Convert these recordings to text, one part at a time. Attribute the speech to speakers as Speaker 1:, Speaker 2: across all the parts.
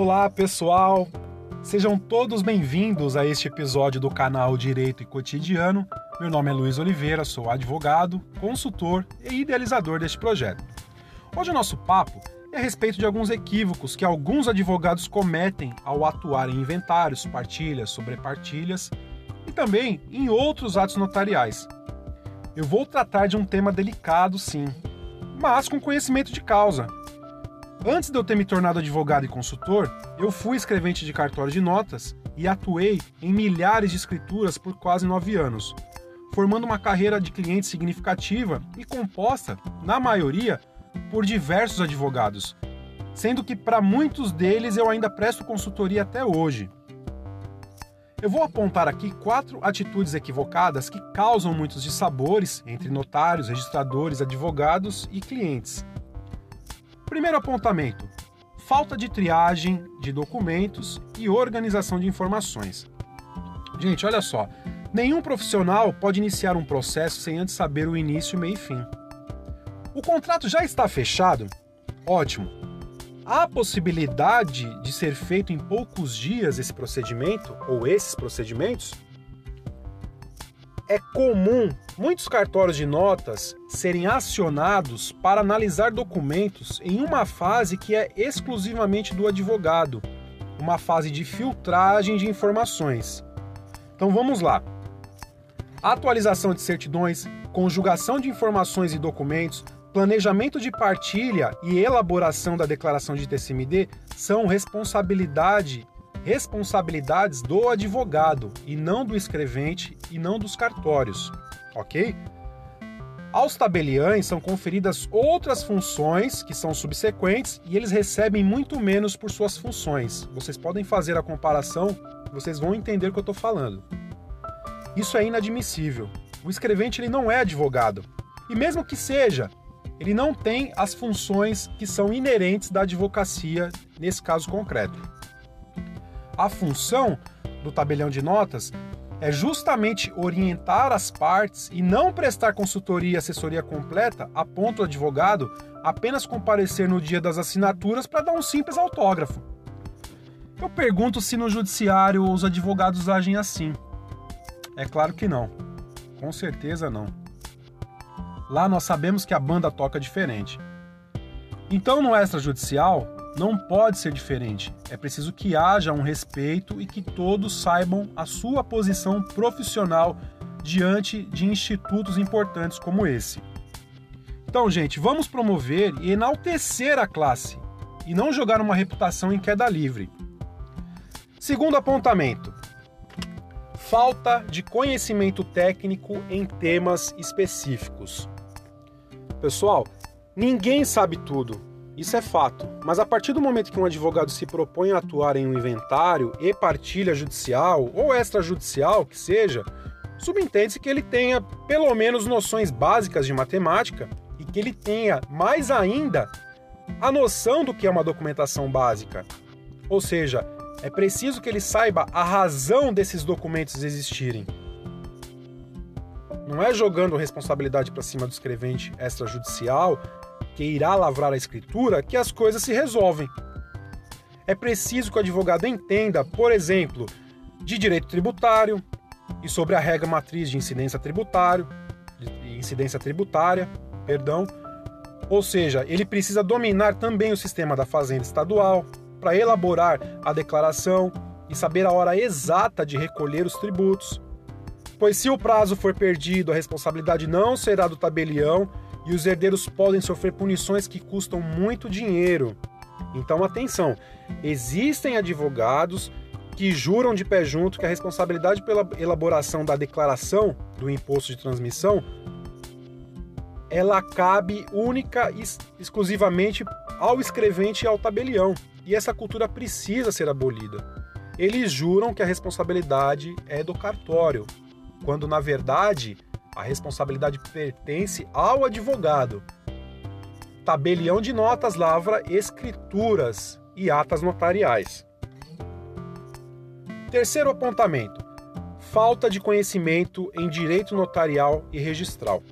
Speaker 1: Olá, pessoal! Sejam todos bem-vindos a este episódio do canal Direito e Cotidiano. Meu nome é Luiz Oliveira, sou advogado, consultor e idealizador deste projeto. Hoje o nosso papo é a respeito de alguns equívocos que alguns advogados cometem ao atuar em inventários, partilhas, sobrepartilhas e também em outros atos notariais. Eu vou tratar de um tema delicado, sim, mas com conhecimento de causa. Antes de eu ter me tornado advogado e consultor, eu fui escrevente de cartório de notas e atuei em milhares de escrituras por quase nove anos, formando uma carreira de cliente significativa e composta, na maioria, por diversos advogados, sendo que para muitos deles eu ainda presto consultoria até hoje. Eu vou apontar aqui quatro atitudes equivocadas que causam muitos dissabores entre notários, registradores, advogados e clientes. Primeiro apontamento: falta de triagem de documentos e organização de informações. Gente, olha só, nenhum profissional pode iniciar um processo sem antes saber o início, meio e fim. O contrato já está fechado? Ótimo. Há possibilidade de ser feito em poucos dias esse procedimento ou esses procedimentos? É comum muitos cartórios de notas serem acionados para analisar documentos em uma fase que é exclusivamente do advogado, uma fase de filtragem de informações. Então vamos lá. Atualização de certidões, conjugação de informações e documentos, Planejamento de partilha e elaboração da declaração de TCMD são responsabilidade responsabilidades do advogado e não do escrevente e não dos cartórios, ok? Aos tabeliães são conferidas outras funções que são subsequentes e eles recebem muito menos por suas funções. Vocês podem fazer a comparação, vocês vão entender o que eu estou falando. Isso é inadmissível. O escrevente ele não é advogado. E mesmo que seja, ele não tem as funções que são inerentes da advocacia nesse caso concreto. A função do tabelião de notas é justamente orientar as partes e não prestar consultoria e assessoria completa a ponto do advogado apenas comparecer no dia das assinaturas para dar um simples autógrafo. Eu pergunto se no judiciário os advogados agem assim. É claro que não. Com certeza não. Lá nós sabemos que a banda toca diferente. Então, no extrajudicial, não pode ser diferente. É preciso que haja um respeito e que todos saibam a sua posição profissional diante de institutos importantes como esse. Então, gente, vamos promover e enaltecer a classe e não jogar uma reputação em queda livre. Segundo apontamento: falta de conhecimento técnico em temas específicos. Pessoal, ninguém sabe tudo. Isso é fato. Mas a partir do momento que um advogado se propõe a atuar em um inventário e partilha judicial ou extrajudicial, que seja, subentende-se que ele tenha pelo menos noções básicas de matemática e que ele tenha, mais ainda, a noção do que é uma documentação básica. Ou seja, é preciso que ele saiba a razão desses documentos existirem. Não é jogando responsabilidade para cima do escrevente extrajudicial que irá lavrar a escritura que as coisas se resolvem. É preciso que o advogado entenda, por exemplo, de direito tributário e sobre a regra matriz de incidência tributário, de incidência tributária, perdão. Ou seja, ele precisa dominar também o sistema da fazenda estadual para elaborar a declaração e saber a hora exata de recolher os tributos pois se o prazo for perdido, a responsabilidade não será do tabelião e os herdeiros podem sofrer punições que custam muito dinheiro. Então, atenção: existem advogados que juram de pé junto que a responsabilidade pela elaboração da declaração do imposto de transmissão ela cabe única e exclusivamente ao escrevente e ao tabelião. E essa cultura precisa ser abolida. Eles juram que a responsabilidade é do cartório, quando na verdade a responsabilidade pertence ao advogado. Tabelião de notas lavra escrituras e atas notariais. Terceiro apontamento: falta de conhecimento em direito notarial e registral.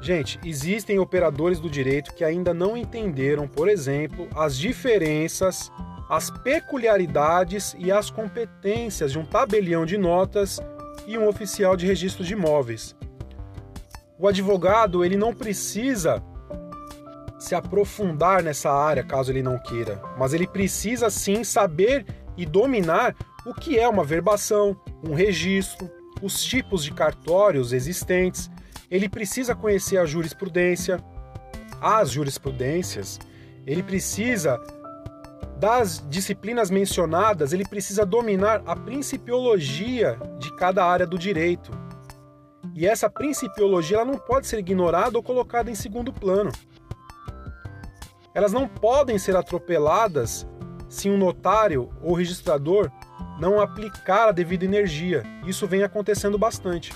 Speaker 1: Gente, existem operadores do direito que ainda não entenderam, por exemplo, as diferenças, as peculiaridades e as competências de um tabelião de notas e um oficial de registro de imóveis. O advogado, ele não precisa se aprofundar nessa área caso ele não queira, mas ele precisa sim saber e dominar o que é uma verbação, um registro, os tipos de cartórios existentes. Ele precisa conhecer a jurisprudência, as jurisprudências. Ele precisa das disciplinas mencionadas, ele precisa dominar a principiologia de cada área do direito. E essa principiologia ela não pode ser ignorada ou colocada em segundo plano. Elas não podem ser atropeladas se um notário ou registrador não aplicar a devida energia. Isso vem acontecendo bastante.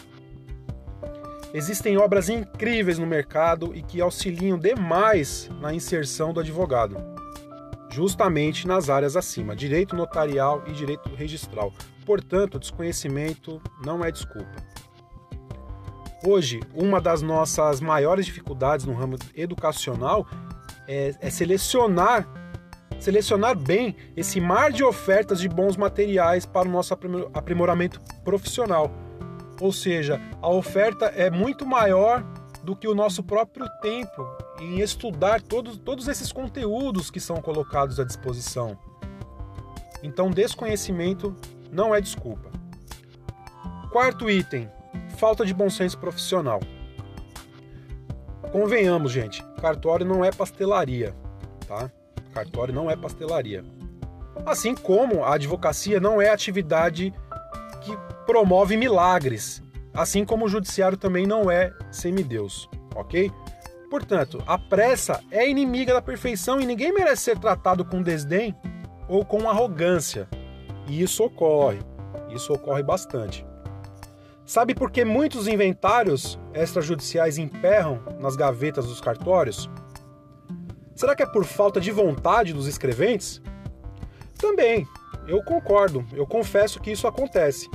Speaker 1: Existem obras incríveis no mercado e que auxiliam demais na inserção do advogado, justamente nas áreas acima, direito notarial e direito registral. Portanto, desconhecimento não é desculpa. Hoje, uma das nossas maiores dificuldades no ramo educacional é, é selecionar selecionar bem esse mar de ofertas de bons materiais para o nosso aprimoramento profissional. Ou seja, a oferta é muito maior do que o nosso próprio tempo em estudar todos, todos esses conteúdos que são colocados à disposição. Então, desconhecimento não é desculpa. Quarto item: falta de bom senso profissional. Convenhamos, gente, cartório não é pastelaria, tá? Cartório não é pastelaria. Assim como a advocacia não é atividade que promove milagres, assim como o judiciário também não é semideus, ok? Portanto, a pressa é inimiga da perfeição e ninguém merece ser tratado com desdém ou com arrogância. E isso ocorre, isso ocorre bastante. Sabe por que muitos inventários extrajudiciais emperram nas gavetas dos cartórios? Será que é por falta de vontade dos escreventes? Também, eu concordo, eu confesso que isso acontece.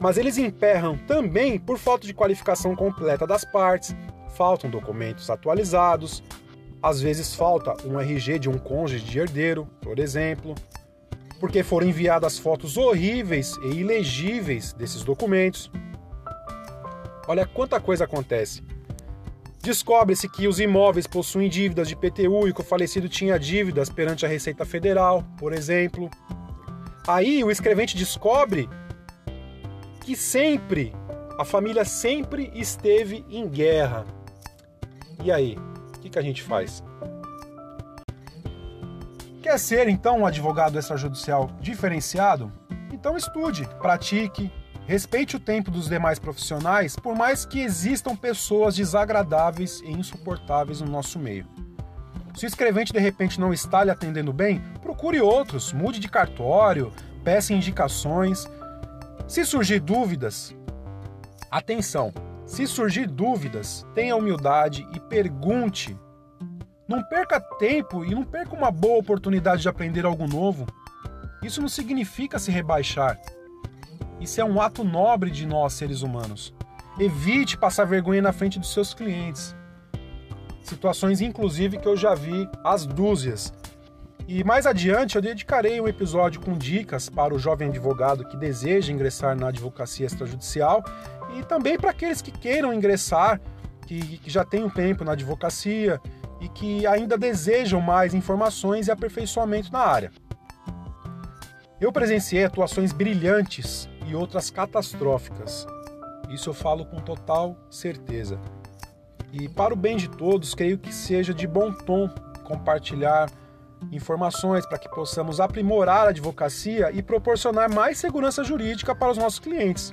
Speaker 1: Mas eles emperram também por falta de qualificação completa das partes, faltam documentos atualizados, às vezes falta um RG de um cônjuge de herdeiro, por exemplo, porque foram enviadas fotos horríveis e ilegíveis desses documentos. Olha quanta coisa acontece. Descobre-se que os imóveis possuem dívidas de PTU e que o falecido tinha dívidas perante a Receita Federal, por exemplo. Aí o escrevente descobre que sempre, a família sempre esteve em guerra. E aí, o que, que a gente faz? Quer ser então um advogado extrajudicial diferenciado? Então estude, pratique, Respeite o tempo dos demais profissionais, por mais que existam pessoas desagradáveis e insuportáveis no nosso meio. Se o escrevente de repente não está lhe atendendo bem, procure outros, mude de cartório, peça indicações. Se surgir dúvidas, atenção, se surgir dúvidas, tenha humildade e pergunte. Não perca tempo e não perca uma boa oportunidade de aprender algo novo. Isso não significa se rebaixar. Isso é um ato nobre de nós, seres humanos. Evite passar vergonha na frente dos seus clientes. Situações, inclusive, que eu já vi às dúzias. E mais adiante eu dedicarei um episódio com dicas para o jovem advogado que deseja ingressar na advocacia extrajudicial e também para aqueles que queiram ingressar, que, que já têm um tempo na advocacia e que ainda desejam mais informações e aperfeiçoamento na área. Eu presenciei atuações brilhantes e outras catastróficas. Isso eu falo com total certeza. E para o bem de todos, creio que seja de bom tom compartilhar informações para que possamos aprimorar a advocacia e proporcionar mais segurança jurídica para os nossos clientes.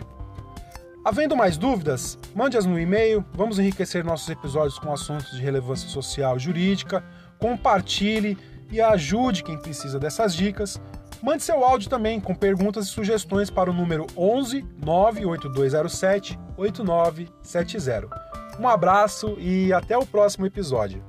Speaker 1: Havendo mais dúvidas, mande-as no e-mail, vamos enriquecer nossos episódios com assuntos de relevância social e jurídica, compartilhe e ajude quem precisa dessas dicas. Mande seu áudio também com perguntas e sugestões para o número 11 98207 8970. Um abraço e até o próximo episódio.